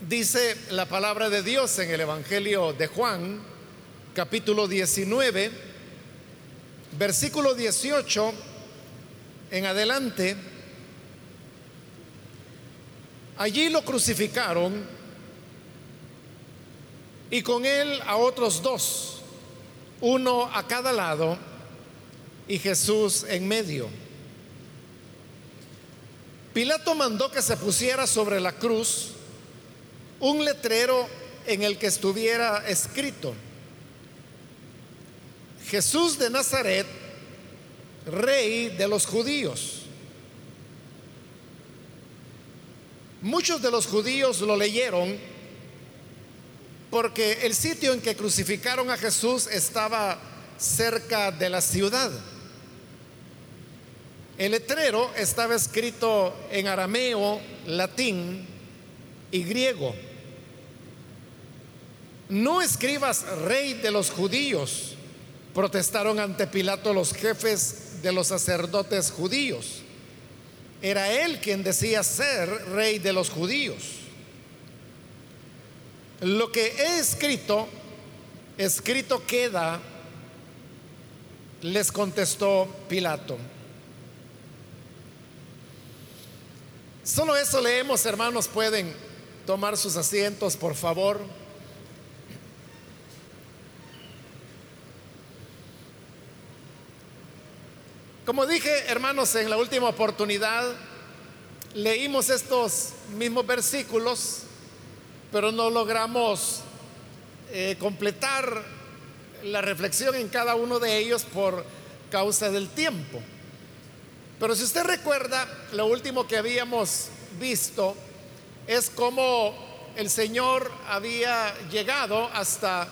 Dice la palabra de Dios en el Evangelio de Juan, capítulo 19, versículo 18 en adelante. Allí lo crucificaron y con él a otros dos, uno a cada lado y Jesús en medio. Pilato mandó que se pusiera sobre la cruz un letrero en el que estuviera escrito, Jesús de Nazaret, rey de los judíos. Muchos de los judíos lo leyeron porque el sitio en que crucificaron a Jesús estaba cerca de la ciudad. El letrero estaba escrito en arameo, latín y griego. No escribas rey de los judíos, protestaron ante Pilato los jefes de los sacerdotes judíos. Era él quien decía ser rey de los judíos. Lo que he escrito, escrito queda, les contestó Pilato. Solo eso leemos, hermanos, pueden tomar sus asientos, por favor. Como dije, hermanos, en la última oportunidad leímos estos mismos versículos, pero no logramos eh, completar la reflexión en cada uno de ellos por causa del tiempo. Pero si usted recuerda, lo último que habíamos visto es cómo el Señor había llegado hasta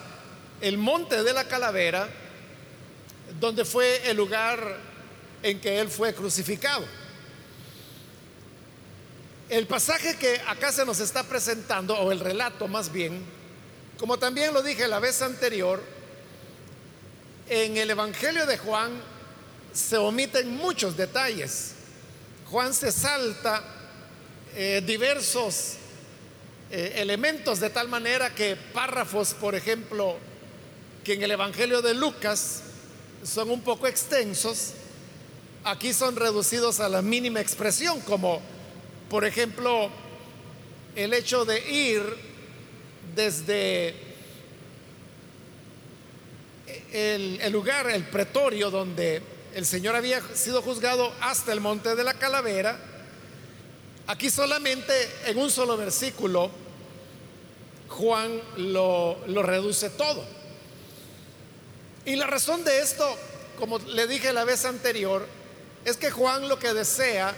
el monte de la calavera, donde fue el lugar en que Él fue crucificado. El pasaje que acá se nos está presentando, o el relato más bien, como también lo dije la vez anterior, en el Evangelio de Juan se omiten muchos detalles. Juan se salta eh, diversos eh, elementos de tal manera que párrafos, por ejemplo, que en el Evangelio de Lucas son un poco extensos, aquí son reducidos a la mínima expresión, como por ejemplo el hecho de ir desde el, lugar, el pretorio donde el Señor había sido juzgado hasta el monte de la calavera, aquí solamente en un solo versículo Juan lo, reduce todo. Y la razón de esto, como le dije la vez anterior, es que Juan lo que desea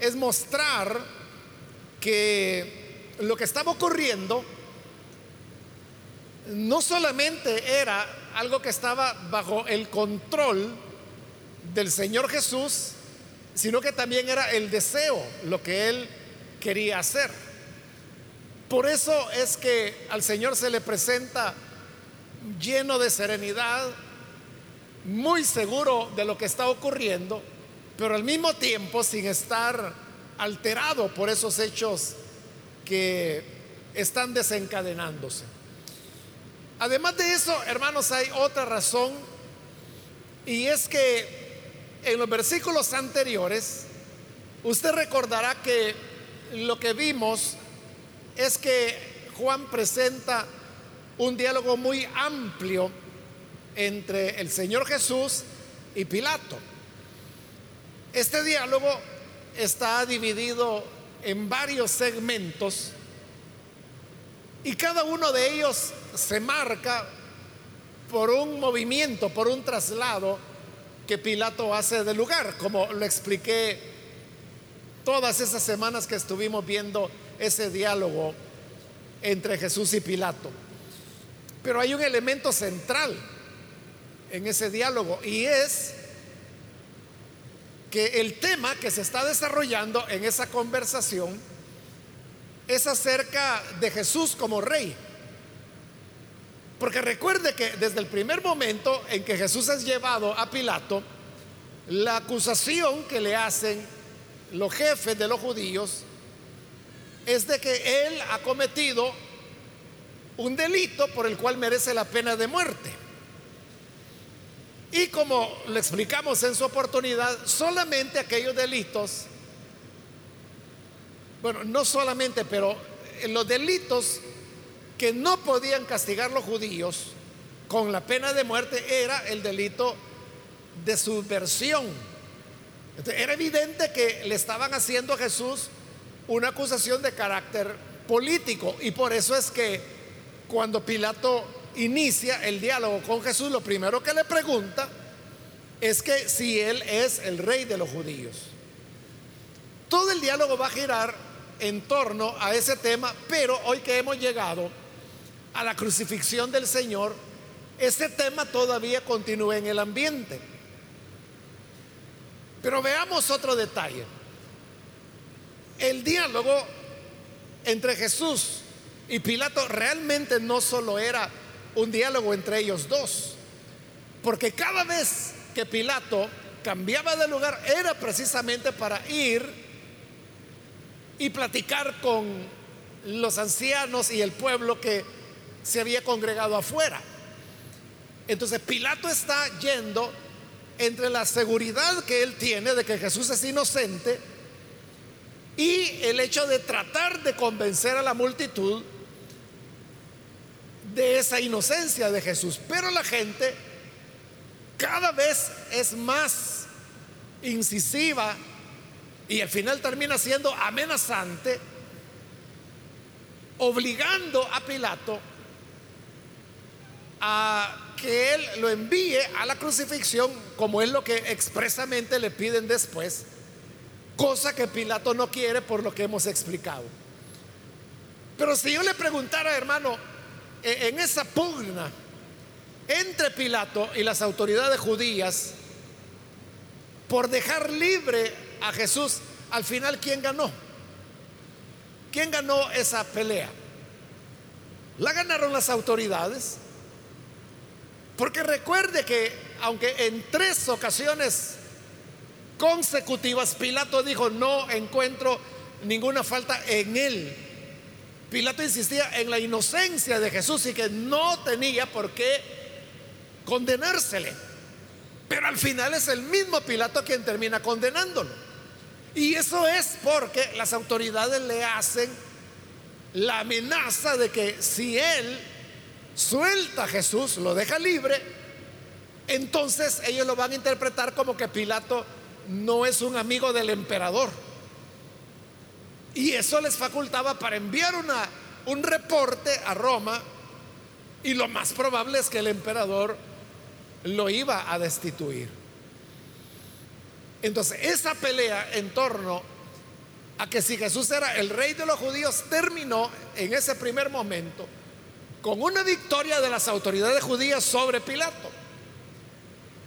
es mostrar que lo que estaba ocurriendo no solamente era algo que estaba bajo el control del Señor Jesús, sino que también era el deseo, lo que él quería hacer. Por eso es que al Señor se le presenta lleno de serenidad, muy seguro de lo que está ocurriendo, pero al mismo tiempo sin estar alterado por esos hechos que están desencadenándose. Además de eso, hermanos, hay otra razón y es que en los versículos anteriores, usted recordará que lo que vimos es que Juan presenta un diálogo muy amplio entre el Señor Jesús y Pilato. Este diálogo está dividido en varios segmentos y cada uno de ellos se marca por un movimiento, por un traslado que Pilato hace del lugar, como lo expliqué todas esas semanas que estuvimos viendo ese diálogo entre Jesús y Pilato. Pero hay un elemento central en ese diálogo y es que el tema que se está desarrollando en esa conversación es acerca de Jesús como rey. Porque recuerde que desde el primer momento en que Jesús es llevado a Pilato, la acusación que le hacen los jefes de los judíos es de que él ha cometido un delito por el cual merece la pena de muerte. Y como le explicamos en su oportunidad, solamente aquellos delitos, bueno, no solamente, pero los delitos que no podían castigar los judíos con la pena de muerte era el delito de subversión. era evidente que le estaban haciendo a Jesús una acusación de carácter político y por eso es que cuando Pilato inicia el diálogo con Jesús, lo primero que le pregunta es que si él es el rey de los judíos. Todo el diálogo va a girar en torno a ese tema, pero hoy que hemos llegado a la crucifixión del Señor, ese tema todavía continúa en el ambiente. Pero veamos otro detalle. El diálogo entre Jesús y Pilato realmente no solo era un diálogo entre ellos dos, porque cada vez que Pilato cambiaba de lugar era precisamente para ir y platicar con los ancianos y el pueblo que se había congregado afuera. Entonces Pilato está yendo entre la seguridad que él tiene de que Jesús es inocente y el hecho de tratar de convencer a la multitud de esa inocencia de Jesús. Pero la gente cada vez es más incisiva y al final termina siendo amenazante, obligando a Pilato a que él lo envíe a la crucifixión, como es lo que expresamente le piden después, cosa que Pilato no quiere por lo que hemos explicado. Pero si yo le preguntara, hermano, en esa pugna entre Pilato y las autoridades judías por dejar libre a Jesús, al final, ¿quién ganó? ¿Quién ganó esa pelea? La ganaron las autoridades. Porque recuerde que aunque en tres ocasiones consecutivas Pilato dijo, no encuentro ninguna falta en él. Pilato insistía en la inocencia de Jesús y que no tenía por qué condenársele. Pero al final es el mismo Pilato quien termina condenándolo. Y eso es porque las autoridades le hacen la amenaza de que si él suelta a Jesús, lo deja libre, entonces ellos lo van a interpretar como que Pilato no es un amigo del emperador. Y eso les facultaba para enviar una, un reporte a Roma y lo más probable es que el emperador lo iba a destituir. Entonces, esa pelea en torno a que si Jesús era el rey de los judíos terminó en ese primer momento con una victoria de las autoridades judías sobre Pilato.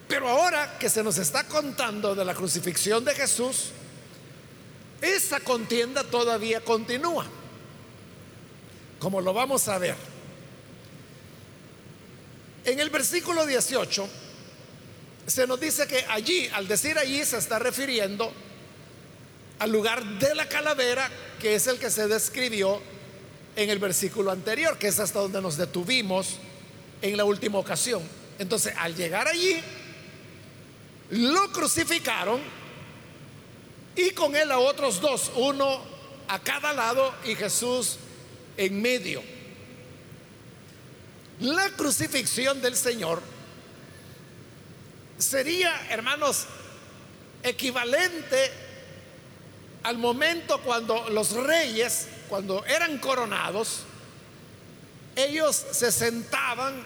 Pero ahora que se nos está contando de la crucifixión de Jesús, esa contienda todavía continúa, como lo vamos a ver. En el versículo 18 se nos dice que allí, al decir allí, se está refiriendo al lugar de la calavera, que es el que se describió en el versículo anterior, que es hasta donde nos detuvimos en la última ocasión. Entonces, al llegar allí, lo crucificaron y con él a otros dos, uno a cada lado y Jesús en medio. La crucifixión del Señor sería, hermanos, equivalente al momento cuando los reyes cuando eran coronados, ellos se sentaban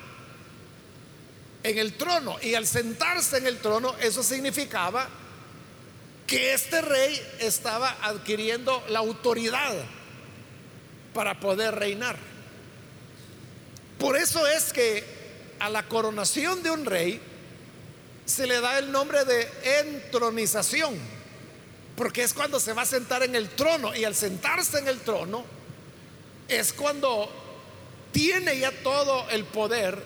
en el trono y al sentarse en el trono eso significaba que este rey estaba adquiriendo la autoridad para poder reinar. Por eso es que a la coronación de un rey se le da el nombre de entronización porque es cuando se va a sentar en el trono y al sentarse en el trono es cuando tiene ya todo el poder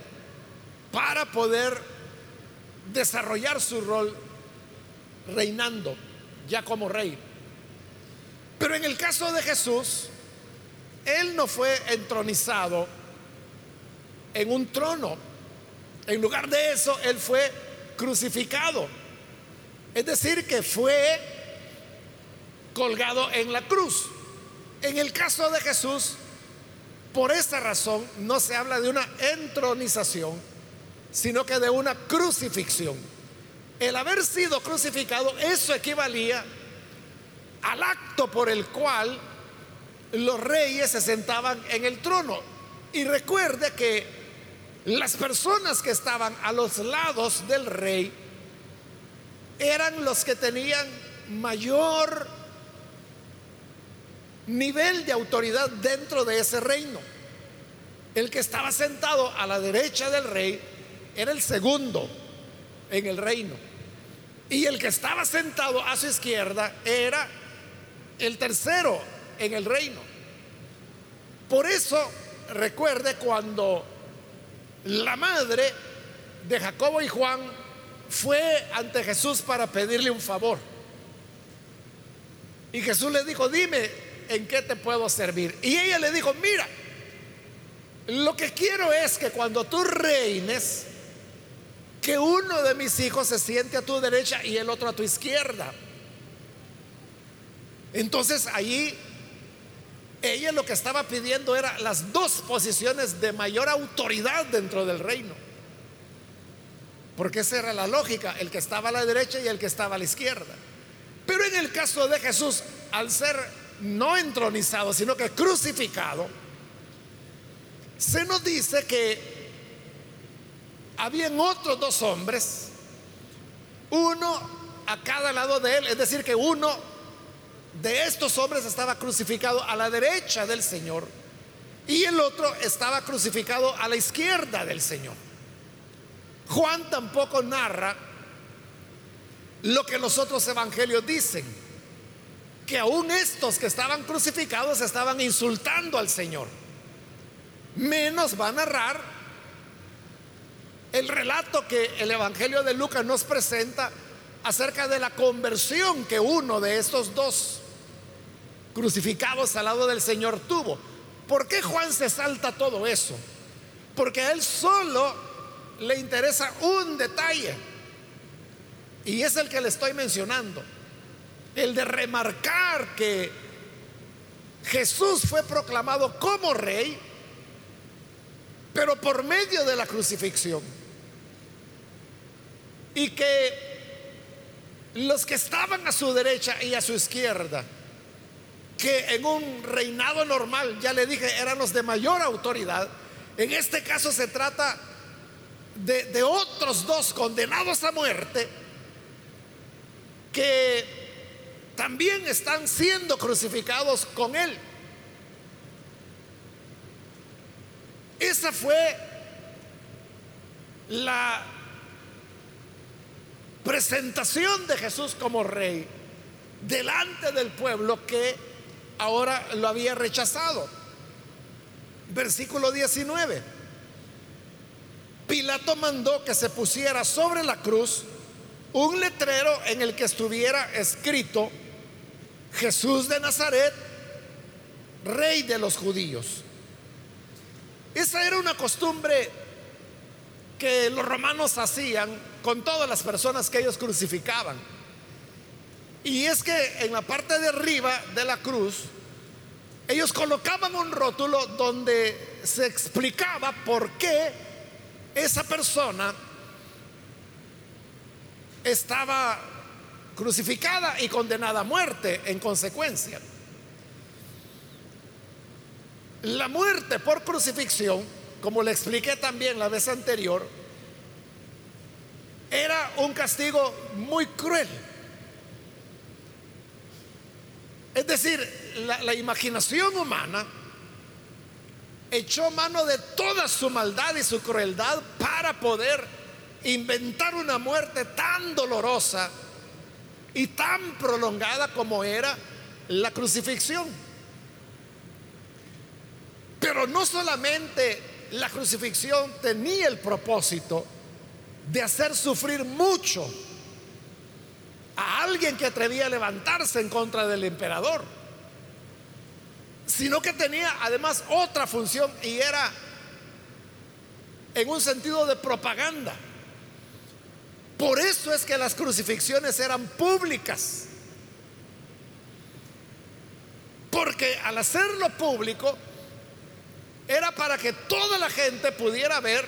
para poder desarrollar su rol reinando ya como rey. Pero en el caso de Jesús, no fue entronizado en un trono. En lugar de eso, Él fue crucificado. Es decir, que fue colgado en la cruz. En el caso de Jesús, por esa razón no se habla de una entronización, sino que de una crucifixión. El haber sido crucificado, eso equivalía al acto por el cual los reyes se sentaban en el trono. Y recuerde que las personas que estaban a los lados del rey eran los que tenían mayor nivel de autoridad dentro de ese reino. El que estaba sentado a la derecha del rey era el segundo en el reino. Y el que estaba sentado a su izquierda era el tercero en el reino. Por eso, recuerde cuando la madre de Jacobo y Juan fue ante Jesús para pedirle un favor. Y Jesús le dijo, dime en qué te puedo servir. Y ella le dijo, mira, lo que quiero es que cuando tú reines, que uno de mis hijos se siente a tu derecha y el otro a tu izquierda. Entonces allí ella lo que estaba pidiendo era las dos posiciones de mayor autoridad dentro del reino. Porque esa era la lógica, el que estaba a la derecha y el que estaba a la izquierda. Pero en el caso de Jesús, al ser no entronizado, sino que crucificado, se nos dice que habían otros dos hombres, uno a cada lado de él, es decir, que uno de estos hombres estaba crucificado a la derecha del Señor y el otro estaba crucificado a la izquierda del Señor. Juan tampoco narra lo que los otros evangelios dicen que aún estos que estaban crucificados estaban insultando al Señor. Menos va a narrar el relato que el Evangelio de Lucas nos presenta acerca de la conversión que uno de estos dos crucificados al lado del Señor tuvo. ¿Por qué Juan se salta todo eso? Porque a él solo le interesa un detalle. Y es el que le estoy mencionando el de remarcar que Jesús fue proclamado como rey, pero por medio de la crucifixión. Y que los que estaban a su derecha y a su izquierda, que en un reinado normal, ya le dije, eran los de mayor autoridad, en este caso se trata de, de otros dos condenados a muerte, que también están siendo crucificados con Él. Esa fue la presentación de Jesús como rey delante del pueblo que ahora lo había rechazado. Versículo 19. Pilato mandó que se pusiera sobre la cruz un letrero en el que estuviera escrito Jesús de Nazaret, rey de los judíos. Esa era una costumbre que los romanos hacían con todas las personas que ellos crucificaban. Y es que en la parte de arriba de la cruz, ellos colocaban un rótulo donde se explicaba por qué esa persona estaba crucificada y condenada a muerte en consecuencia. La muerte por crucifixión, como le expliqué también la vez anterior, era un castigo muy cruel. Es decir, la, imaginación humana echó mano de toda su maldad y su crueldad para poder inventar una muerte tan dolorosa y tan prolongada como era la crucifixión. Pero no solamente la crucifixión tenía el propósito de hacer sufrir mucho a alguien que atrevía a levantarse en contra del emperador. sino que tenía además otra función y era en un sentido de propaganda. Por eso es que las crucifixiones eran públicas. Porque al hacerlo público era para que toda la gente pudiera ver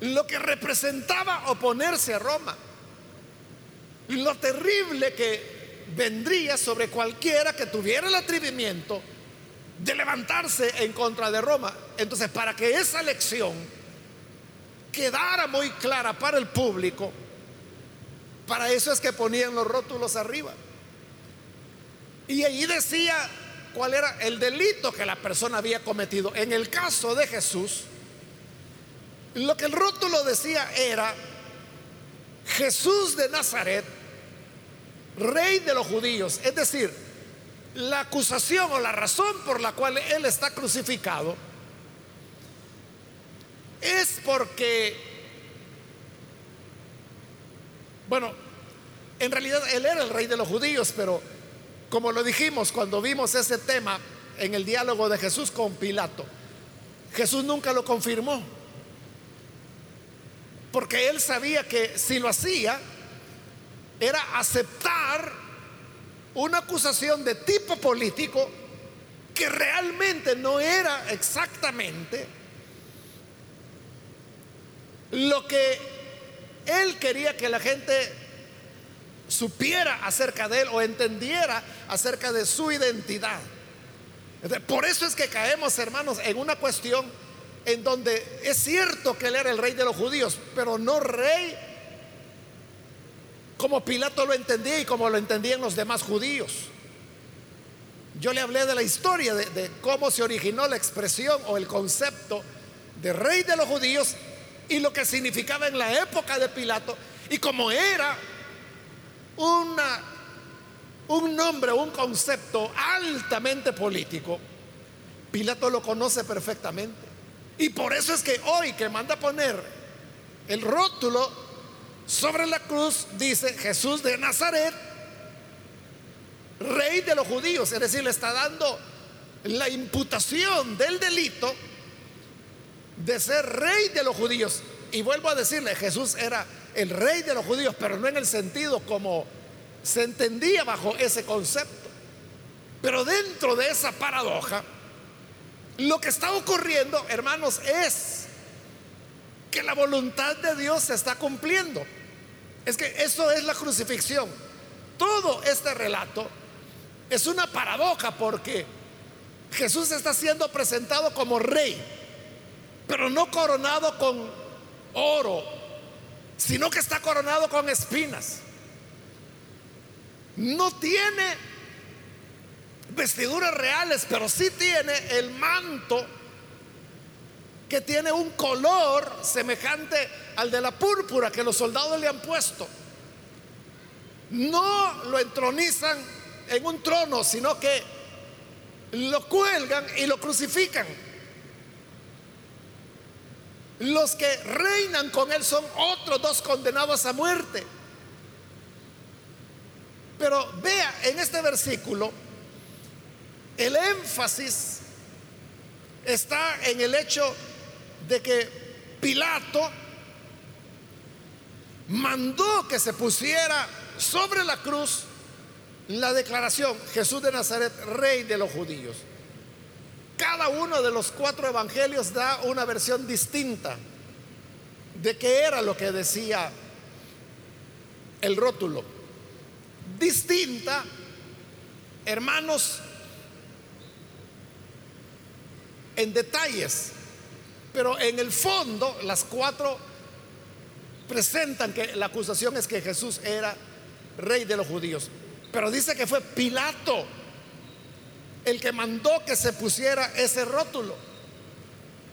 lo que representaba oponerse a Roma. Lo terrible que vendría sobre cualquiera que tuviera el atrevimiento de levantarse en contra de Roma. Entonces, para que esa lección quedara muy clara para el público, para eso es que ponían los rótulos arriba. Y allí decía cuál era el delito que la persona había cometido. En el caso de Jesús, lo que el rótulo decía era, Jesús de Nazaret, rey de los judíos. Es decir, la acusación o la razón por la cual él está crucificado es porque, bueno, en realidad él era el rey de los judíos, pero como lo dijimos cuando vimos ese tema en el diálogo de Jesús con Pilato, Jesús nunca lo confirmó, porque él sabía que si lo hacía, era aceptar una acusación de tipo político que realmente no era exactamente lo que él quería que la gente supiera acerca de él o entendiera acerca de su identidad. Por eso es que caemos, hermanos, en una cuestión en donde es cierto que él era el rey de los judíos, pero no rey como Pilato lo entendía y como lo entendían los demás judíos. Yo le hablé de la historia, de, de, cómo se originó la expresión o el concepto de rey de los judíos y lo que significaba en la época de Pilato y como era un nombre, un concepto altamente político, Pilato lo conoce perfectamente. Y por eso es que hoy que manda poner el rótulo sobre la cruz dice Jesús de Nazaret, rey de los judíos, es decir, le está dando la imputación del delito de ser rey de los judíos. Y vuelvo a decirle, Jesús era el rey de los judíos, pero no en el sentido como se entendía bajo ese concepto. Pero dentro de esa paradoja, lo que está ocurriendo, hermanos, es que la voluntad de Dios se está cumpliendo. Es que eso es la crucifixión. Todo este relato es una paradoja porque Jesús está siendo presentado como rey, pero no coronado con oro, sino que está coronado con espinas. No tiene vestiduras reales, pero sí tiene el manto que tiene un color semejante al de la púrpura que los soldados le han puesto. No lo entronizan en un trono, sino que lo cuelgan y lo crucifican. Los que reinan con él son otros dos condenados a muerte. Pero vea en este versículo, el énfasis está en el hecho de que Pilato mandó que se pusiera sobre la cruz la declaración Jesús de Nazaret, rey de los judíos. Cada uno de los cuatro evangelios da una versión distinta de qué era lo que decía el rótulo. Distinta, hermanos, en detalles. Pero en el fondo, las cuatro presentan que la acusación es que Jesús era rey de los judíos. Pero dice que fue Pilato el que mandó que se pusiera ese rótulo.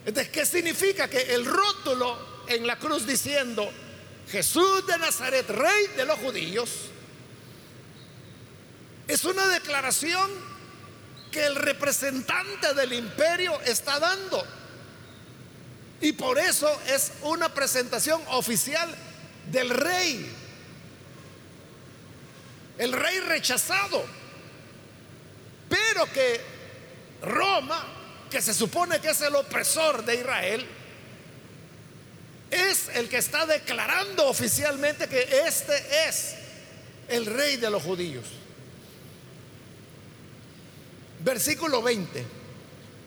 Entonces, ¿qué significa? Que el rótulo en la cruz diciendo Jesús de Nazaret, rey de los judíos, es una declaración que el representante del imperio está dando. Y por eso es una presentación oficial del rey. El rey rechazado. Que Roma, que se supone que es el opresor de Israel, es el que está declarando oficialmente que este es el rey de los judíos. Versículo 20.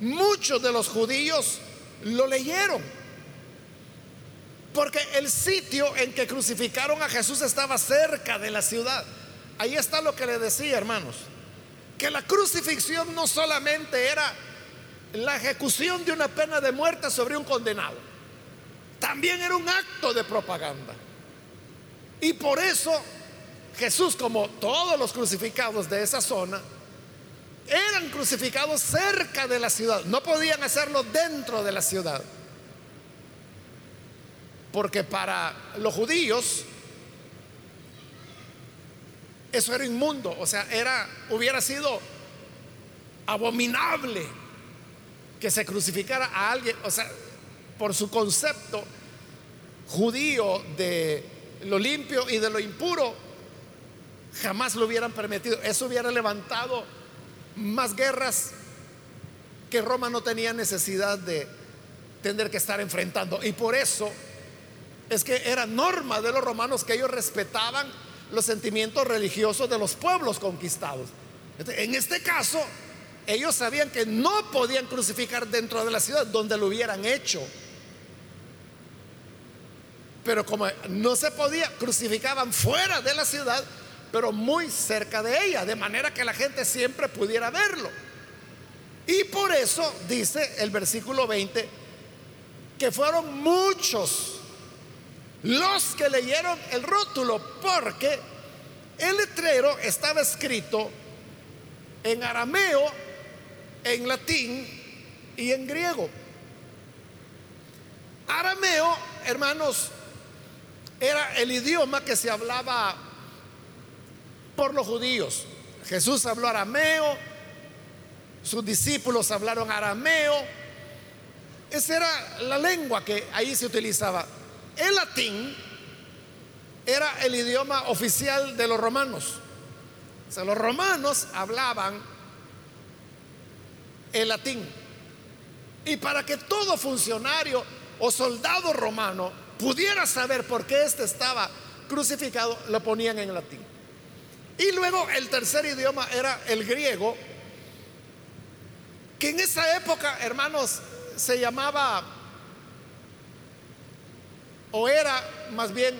Muchos de los judíos lo leyeron. Porque el sitio en que crucificaron a Jesús estaba cerca de la ciudad. Ahí está lo que le decía, hermanos. Que la crucifixión no solamente era la ejecución de una pena de muerte sobre un condenado. También era un acto de propaganda. Y por eso Jesús, como todos los crucificados de esa zona, eran crucificados cerca de la ciudad. No podían hacerlo dentro de la ciudad. Porque para los judíos eso era inmundo, o sea, era hubiera sido abominable que se crucificara a alguien, o sea, por su concepto judío de lo limpio y de lo impuro, jamás lo hubieran permitido. Eso hubiera levantado más guerras que Roma no tenía necesidad de tener que estar enfrentando. Y por eso es que era norma de los romanos que ellos respetaban los sentimientos religiosos de los pueblos conquistados. En este caso, ellos sabían que no podían crucificar dentro de la ciudad donde lo hubieran hecho. Pero como no se podía, crucificaban fuera de la ciudad pero muy cerca de ella, de manera que la gente siempre pudiera verlo. Y por eso dice el versículo 20 que fueron muchos los que leyeron el rótulo, porque el letrero estaba escrito en arameo, en latín y en griego. Arameo, hermanos, era el idioma que se hablaba por los judíos. Jesús habló arameo, sus discípulos hablaron arameo. Esa era la lengua que ahí se utilizaba. El latín era el idioma oficial de los romanos. O sea, los romanos hablaban el latín. Y para que todo funcionario o soldado romano pudiera saber por qué éste estaba crucificado, lo ponían en latín. Y luego el tercer idioma era el griego, que en esa época, hermanos, se llamaba, o era más bien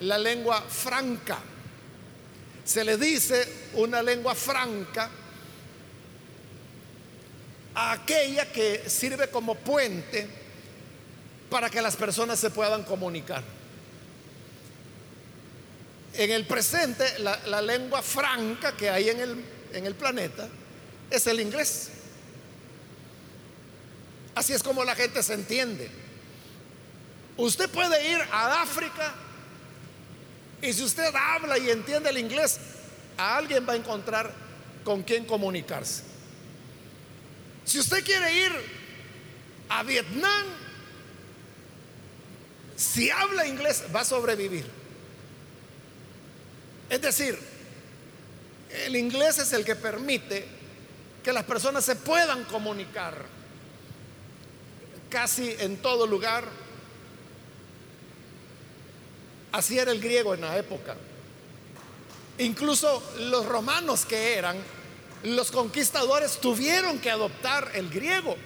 la lengua franca. Se le dice una lengua franca a aquella que sirve como puente para que las personas se puedan comunicar. En el presente, la, lengua franca que hay en el, en el planeta es el inglés. Así es como la gente se entiende. Usted puede ir a África y si usted habla y entiende el inglés, a alguien va a encontrar con quien comunicarse. Si usted quiere ir a Vietnam, si habla inglés, va a sobrevivir. Es decir, el inglés es el que permite que las personas se puedan comunicar casi en todo lugar. Así era el griego en la época. Incluso los romanos que eran los conquistadores tuvieron que adoptar el griego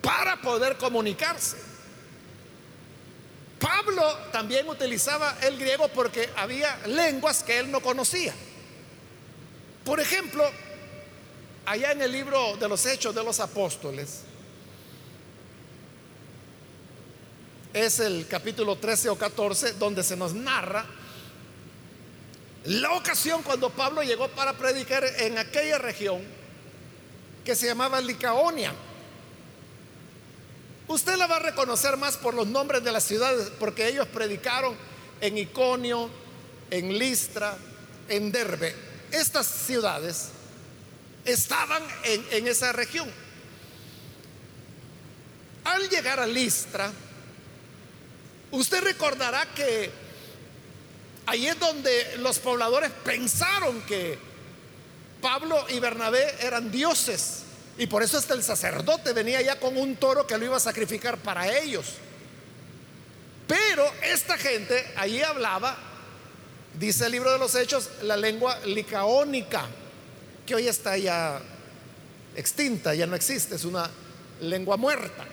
para poder comunicarse. Pablo también utilizaba el griego porque había lenguas que él no conocía. Por ejemplo, allá en el libro de los Hechos de los Apóstoles, es el capítulo 13 o 14, donde se nos narra la ocasión cuando Pablo llegó para predicar en aquella región que se llamaba Licaonia. Usted la va a reconocer más por los nombres de las ciudades, porque ellos predicaron en Iconio, en Listra, en Derbe. Estas ciudades estaban en, en esa región. Al llegar a Listra, usted recordará que ahí es donde los pobladores pensaron que Pablo y Bernabé eran dioses. Y por eso hasta el sacerdote venía ya con un toro que lo iba a sacrificar para ellos. Pero esta gente allí hablaba, dice el libro de los Hechos, la lengua licaónica, que hoy está ya extinta, ya no existe, es una lengua muerta.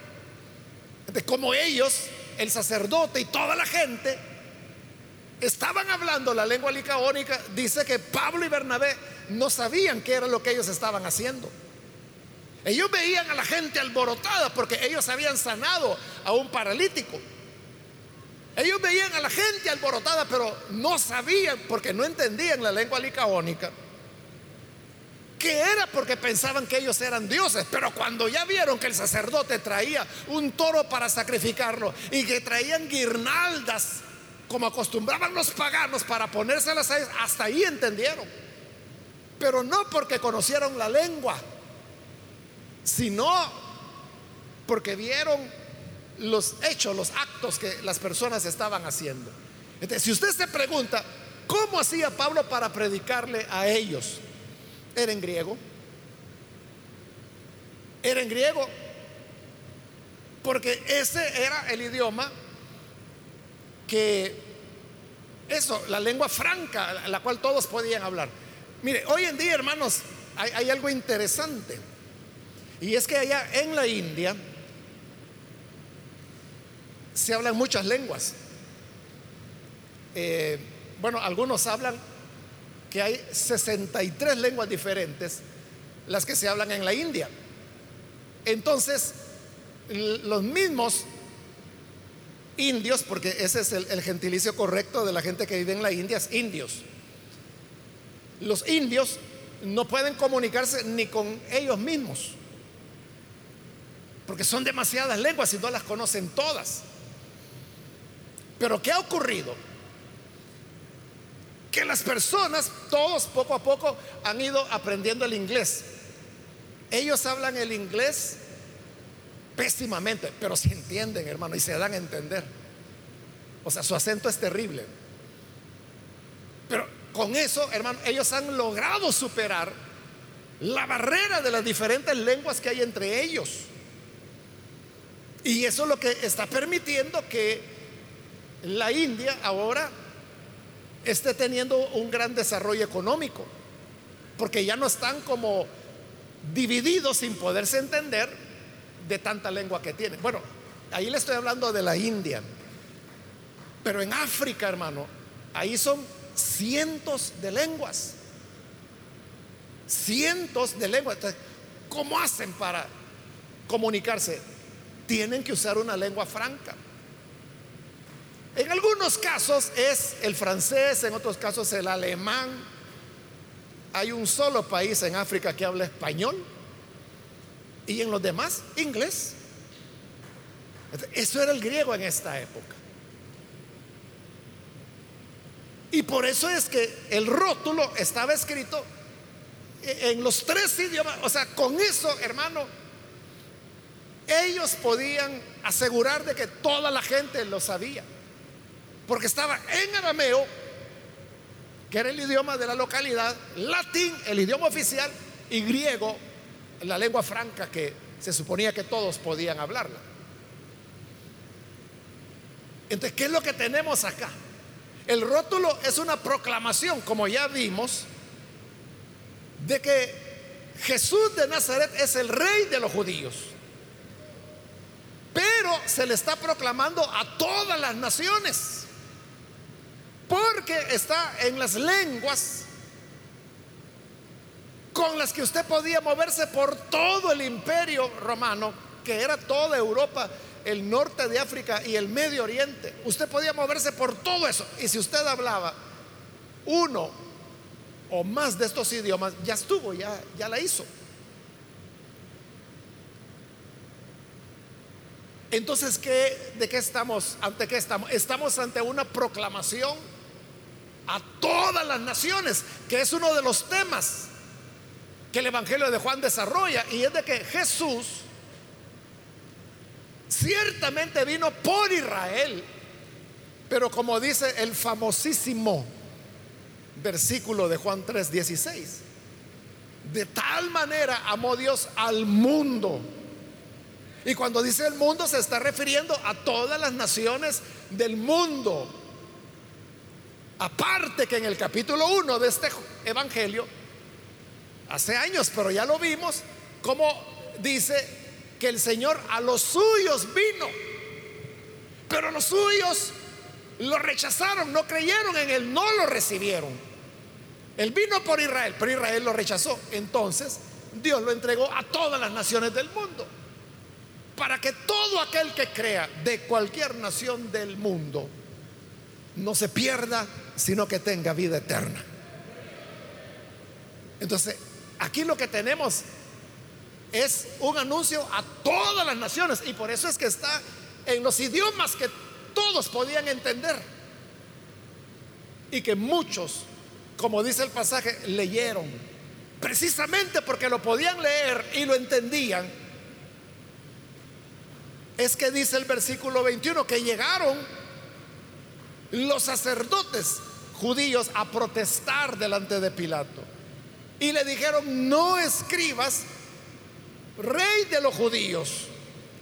De como ellos, el sacerdote y toda la gente estaban hablando la lengua licaónica, dice que Pablo y Bernabé no sabían qué era lo que ellos estaban haciendo. Ellos veían a la gente alborotada porque ellos habían sanado a un paralítico. Ellos veían a la gente alborotada, pero no sabían, porque no entendían la lengua licaónica, que era porque pensaban que ellos eran dioses. Pero cuando ya vieron que el sacerdote traía un toro para sacrificarlo y que traían guirnaldas, como acostumbraban los paganos para ponérselas a ellos, hasta ahí entendieron. Pero no porque conocieron la lengua, sino porque vieron los hechos, los actos que las personas estaban haciendo. Entonces, si usted se pregunta, ¿cómo hacía Pablo para predicarle a ellos? Era en griego. Era en griego. Porque ese era el idioma que, eso, la lengua franca, la cual todos podían hablar. Mire, hoy en día, hermanos, hay, algo interesante. Y es que allá en la India se hablan muchas lenguas. Eh, bueno, algunos hablan que hay 63 lenguas diferentes las que se hablan en la India. Entonces, los mismos indios, porque ese es el, gentilicio correcto de la gente que vive en la India, es indios. Los indios no pueden comunicarse ni con ellos mismos porque son demasiadas lenguas y no las conocen todas. Pero ¿qué ha ocurrido? Que las personas, todos poco a poco, han ido aprendiendo el inglés. Ellos hablan el inglés pésimamente, pero se entienden, hermano, y se dan a entender. O sea, su acento es terrible. Pero con eso, hermano, ellos han logrado superar la barrera de las diferentes lenguas que hay entre ellos. Y eso es lo que está permitiendo que la India ahora esté teniendo un gran desarrollo económico, porque ya no están como divididos sin poderse entender de tanta lengua que tienen. Bueno, ahí le estoy hablando de la India, pero en África, hermano, ahí son cientos de lenguas, cientos de lenguas. Entonces, ¿cómo hacen para comunicarse? tienen que usar una lengua franca. En algunos casos es el francés, en otros casos el alemán. Hay un solo país en África que habla español y en los demás inglés. Eso era el griego en esta época. Y por eso es que el rótulo estaba escrito en los tres idiomas. O sea, con eso, hermano, ellos podían asegurar de que toda la gente lo sabía, porque estaba en arameo, que era el idioma de la localidad, latín, el idioma oficial, y griego, la lengua franca que se suponía que todos podían hablarla. Entonces, ¿qué es lo que tenemos acá? El rótulo es una proclamación, como ya vimos, de que Jesús de Nazaret es el rey de los judíos. Pero se le está proclamando a todas las naciones. Porque está en las lenguas con las que usted podía moverse por todo el imperio romano, que era toda Europa, el norte de África y el Medio Oriente. Usted podía moverse por todo eso. Y si usted hablaba uno o más de estos idiomas, ya estuvo, ya, ya la hizo. Entonces, ¿qué, ¿de qué estamos? ¿Ante qué estamos? Estamos ante una proclamación a todas las naciones, que es uno de los temas que el Evangelio de Juan desarrolla, y es de que Jesús ciertamente vino por Israel, pero como dice el famosísimo versículo de Juan 3:16, De tal manera amó Dios al mundo. Y cuando dice el mundo se está refiriendo a todas las naciones del mundo. Aparte que en el capítulo 1 de este evangelio, hace años, pero ya lo vimos, como dice que el Señor a los suyos vino, pero los suyos lo rechazaron, no creyeron en él, no lo recibieron. Él vino por Israel, pero Israel lo rechazó. Entonces Dios lo entregó a todas las naciones del mundo, para que todo aquel que crea de cualquier nación del mundo no se pierda, sino que tenga vida eterna. Entonces, aquí lo que tenemos es un anuncio a todas las naciones y por eso es que está en los idiomas que todos podían entender y que muchos, como dice el pasaje, leyeron, precisamente porque lo podían leer y lo entendían. Es que dice el versículo 21 que llegaron los sacerdotes judíos a protestar delante de Pilato y le dijeron, no escribas rey de los judíos.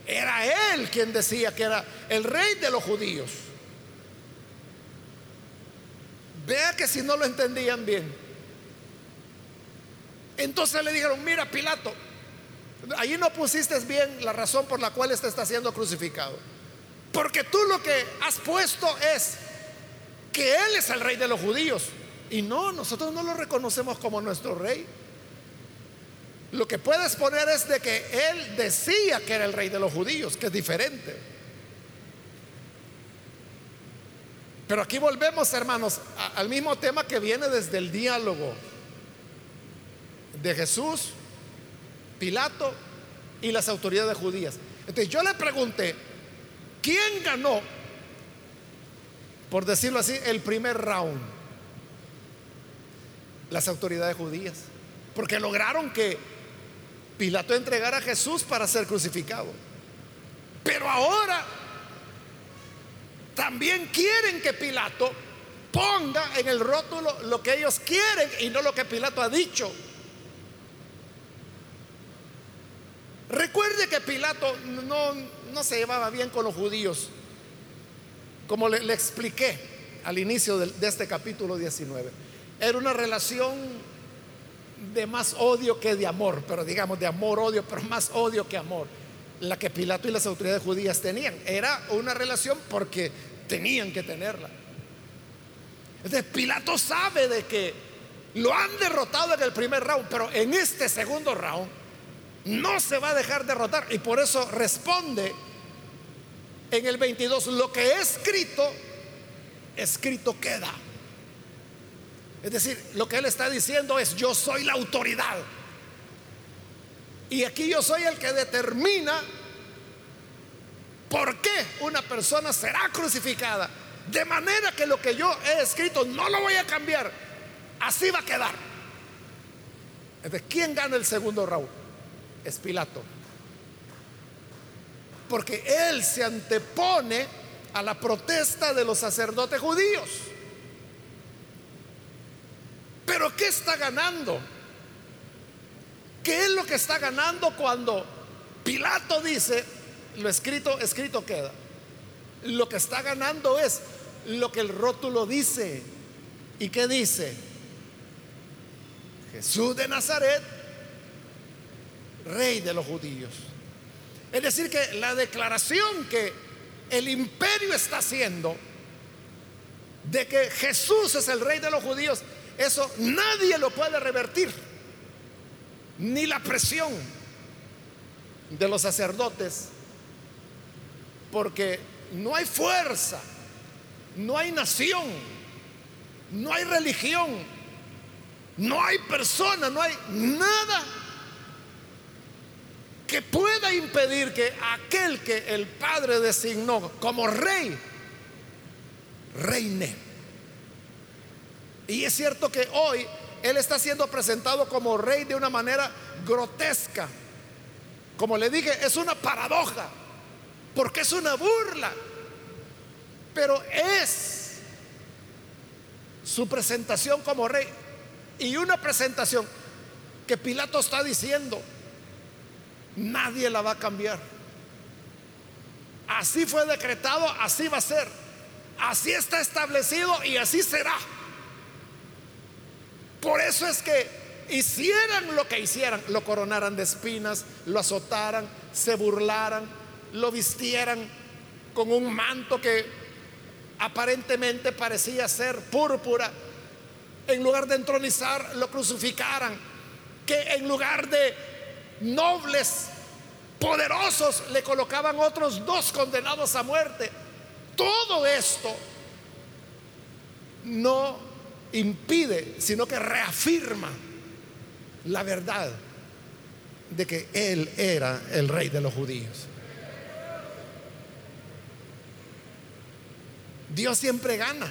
Era él quien decía que era el rey de los judíos. Vea que si no lo entendían bien. Entonces le dijeron, mira Pilato, allí no pusiste bien la razón por la cual este está siendo crucificado. Porque tú lo que has puesto es que Él es el rey de los judíos. Y no, nosotros no lo reconocemos como nuestro rey. Lo que puedes poner es de que él decía que era el rey de los judíos, que es diferente. Pero aquí volvemos, hermanos, al mismo tema que viene desde el diálogo de Jesús, Pilato y las autoridades judías. Entonces yo le pregunté, ¿quién ganó, por decirlo así, el primer round? Las autoridades judías. Porque lograron que Pilato entregara a Jesús para ser crucificado. Pero ahora también quieren que Pilato ponga en el rótulo lo que ellos quieren y no lo que Pilato ha dicho. Recuerde que Pilato no, no se llevaba bien con los judíos, como le, expliqué al inicio de, de este capítulo 19. Era una relación de más odio que de amor, pero digamos de amor, odio, pero más odio que amor, la que Pilato y las autoridades judías tenían. Era una relación porque tenían que tenerla. Entonces Pilato sabe de que lo han derrotado en el primer round, pero en este segundo round no se va a dejar derrotar y por eso responde en el 22, lo que he escrito, escrito queda. Es decir, lo que él está diciendo es, yo soy la autoridad. Y aquí yo soy el que determina por qué una persona será crucificada. De manera que lo que yo he escrito no lo voy a cambiar. Así va a quedar. Entonces, ¿quién gana el segundo round? Es Pilato. Porque él se antepone a la protesta de los sacerdotes judíos. Pero ¿qué está ganando? ¿Qué es lo que está ganando cuando Pilato dice, lo escrito, escrito queda? Lo que está ganando es lo que el rótulo dice. ¿Y qué dice? Jesús de Nazaret, rey de los judíos. Es decir, que la declaración que el imperio está haciendo de que Jesús es el rey de los judíos eso nadie lo puede revertir. Ni la presión de los sacerdotes. Porque no hay fuerza, no hay nación, no hay religión, no hay persona, no hay nada que pueda impedir que aquel que el Padre designó como rey reine. Y es cierto que hoy Él está siendo presentado como rey de una manera grotesca. Como le dije, es una paradoja, porque es una burla. Pero es su presentación como rey y una presentación que Pilato está diciendo, nadie la va a cambiar. Así fue decretado, así va a ser. Así está establecido y así será. Por eso es que hicieran lo que hicieran, lo coronaran de espinas, lo azotaran, se burlaran, lo vistieran con un manto que aparentemente parecía ser púrpura, en lugar de entronizar, lo crucificaran, que en lugar de nobles, poderosos, le colocaban otros dos condenados a muerte. Todo esto no impide, sino que reafirma la verdad de que Él era el rey de los judíos. Dios siempre gana.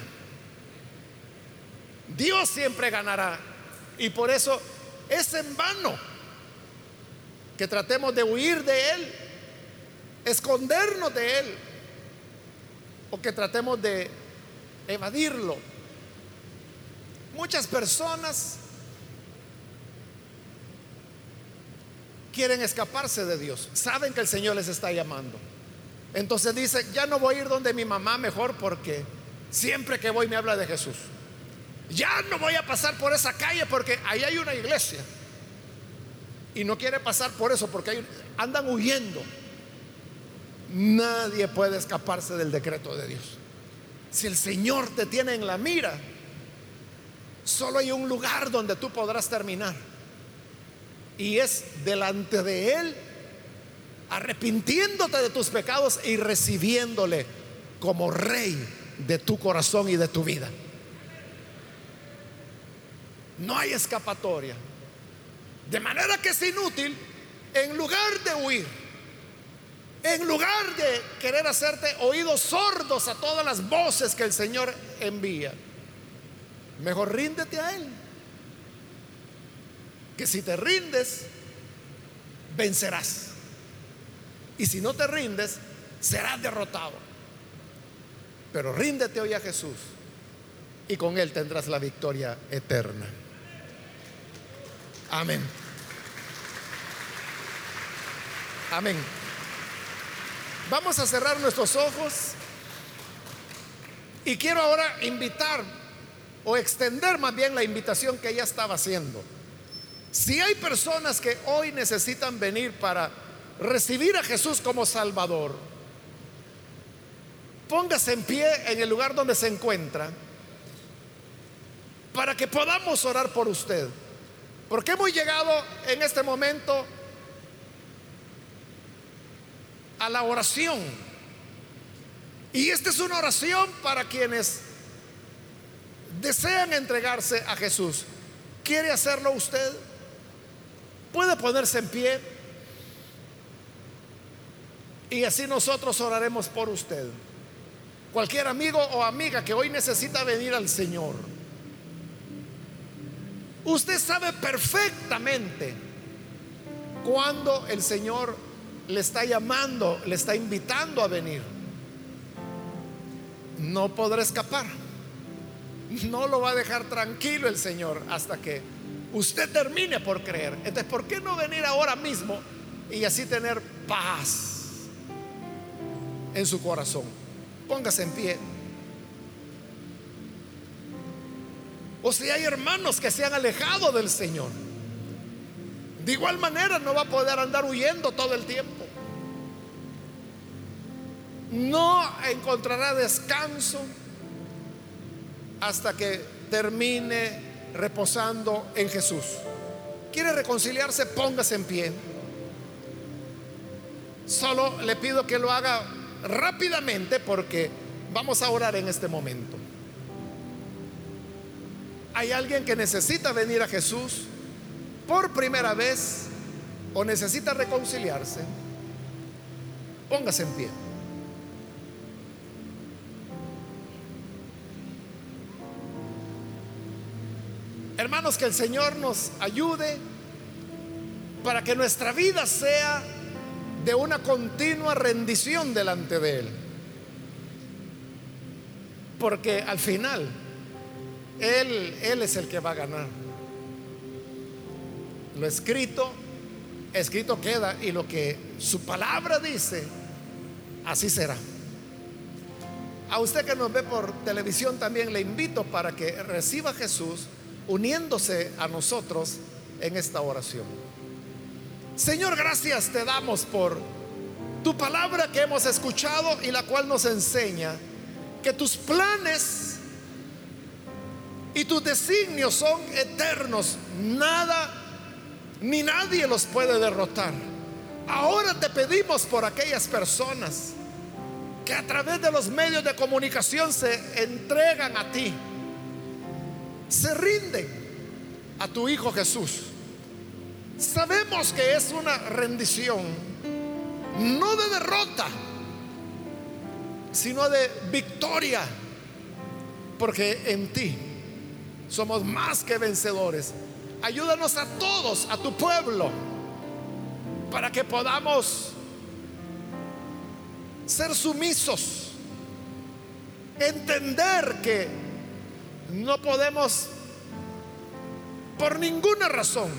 Dios siempre ganará. Y por eso es en vano que tratemos de huir de Él, escondernos de Él, o que tratemos de evadirlo. Muchas personas quieren escaparse de Dios, saben que el Señor les está llamando. Entonces dice, ya no voy a ir donde mi mamá mejor porque siempre que voy me habla de Jesús. Ya no voy a pasar por esa calle porque ahí hay una iglesia. Y no quiere pasar por eso porque andan huyendo. Nadie puede escaparse del decreto de Dios. Si el Señor te tiene en la mira, solo hay un lugar donde tú podrás terminar. Y es delante de Él arrepintiéndote de tus pecados y recibiéndole como rey de tu corazón y de tu vida. No hay escapatoria. De manera que es inútil, en lugar de huir, en lugar de querer hacerte oídos sordos a todas las voces que el Señor envía, mejor ríndete a Él. Que si te rindes, vencerás. Y si no te rindes, serás derrotado. Pero ríndete hoy a Jesús y con Él tendrás la victoria eterna. Amén. Amén. Vamos a cerrar nuestros ojos y quiero ahora invitar o extender más bien la invitación que ya estaba haciendo. Si hay personas que hoy necesitan venir para recibir a Jesús como Salvador, póngase en pie en el lugar donde se encuentra para que podamos orar por usted. Porque hemos llegado en este momento a la oración. Y esta es una oración para quienes desean entregarse a Jesús. ¿Quiere hacerlo usted? Puede ponerse en pie. Y así nosotros oraremos por usted. Cualquier amigo o amiga que hoy necesita venir al Señor. Usted sabe perfectamente cuando el Señor le está llamando, le está invitando a venir. No podrá escapar. No lo va a dejar tranquilo el Señor hasta que usted termine por creer. Entonces, ¿por qué no venir ahora mismo y así tener paz? en su corazón. Póngase en pie. O si hay hermanos que se han alejado del Señor, de igual manera no va a poder andar huyendo todo el tiempo. No encontrará descanso hasta que termine reposando en Jesús. ¿Quiere reconciliarse? Póngase en pie. Solo le pido que lo haga rápidamente porque vamos a orar en este momento. Hay alguien que necesita venir a Jesús por primera vez o necesita reconciliarse. Póngase en pie. Hermanos, que el Señor nos ayude para que nuestra vida sea de una continua rendición delante de Él. Porque al final, Él, Él es el que va a ganar. Lo escrito, escrito queda y lo que su palabra dice, así será. A usted que nos ve por televisión también le invito para que reciba a Jesús uniéndose a nosotros en esta oración. Señor, gracias te damos por tu palabra que hemos escuchado y la cual nos enseña que tus planes y tus designios son eternos. Nada ni nadie los puede derrotar. Ahora te pedimos por aquellas personas que a través de los medios de comunicación se entregan a ti, se rinden a tu Hijo Jesús. Sabemos que es una rendición, no de derrota, sino de victoria, porque en ti somos más que vencedores. Ayúdanos a todos, a tu pueblo, para que podamos ser sumisos, entender que no podemos por ninguna razón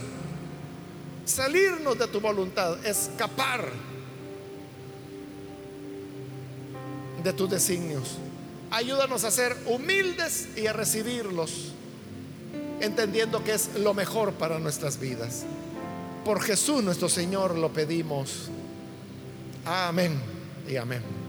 salirnos de tu voluntad, escapar de tus designios. Ayúdanos a ser humildes y a recibirlos, entendiendo que es lo mejor para nuestras vidas. Por Jesús nuestro Señor lo pedimos. Amén y amén.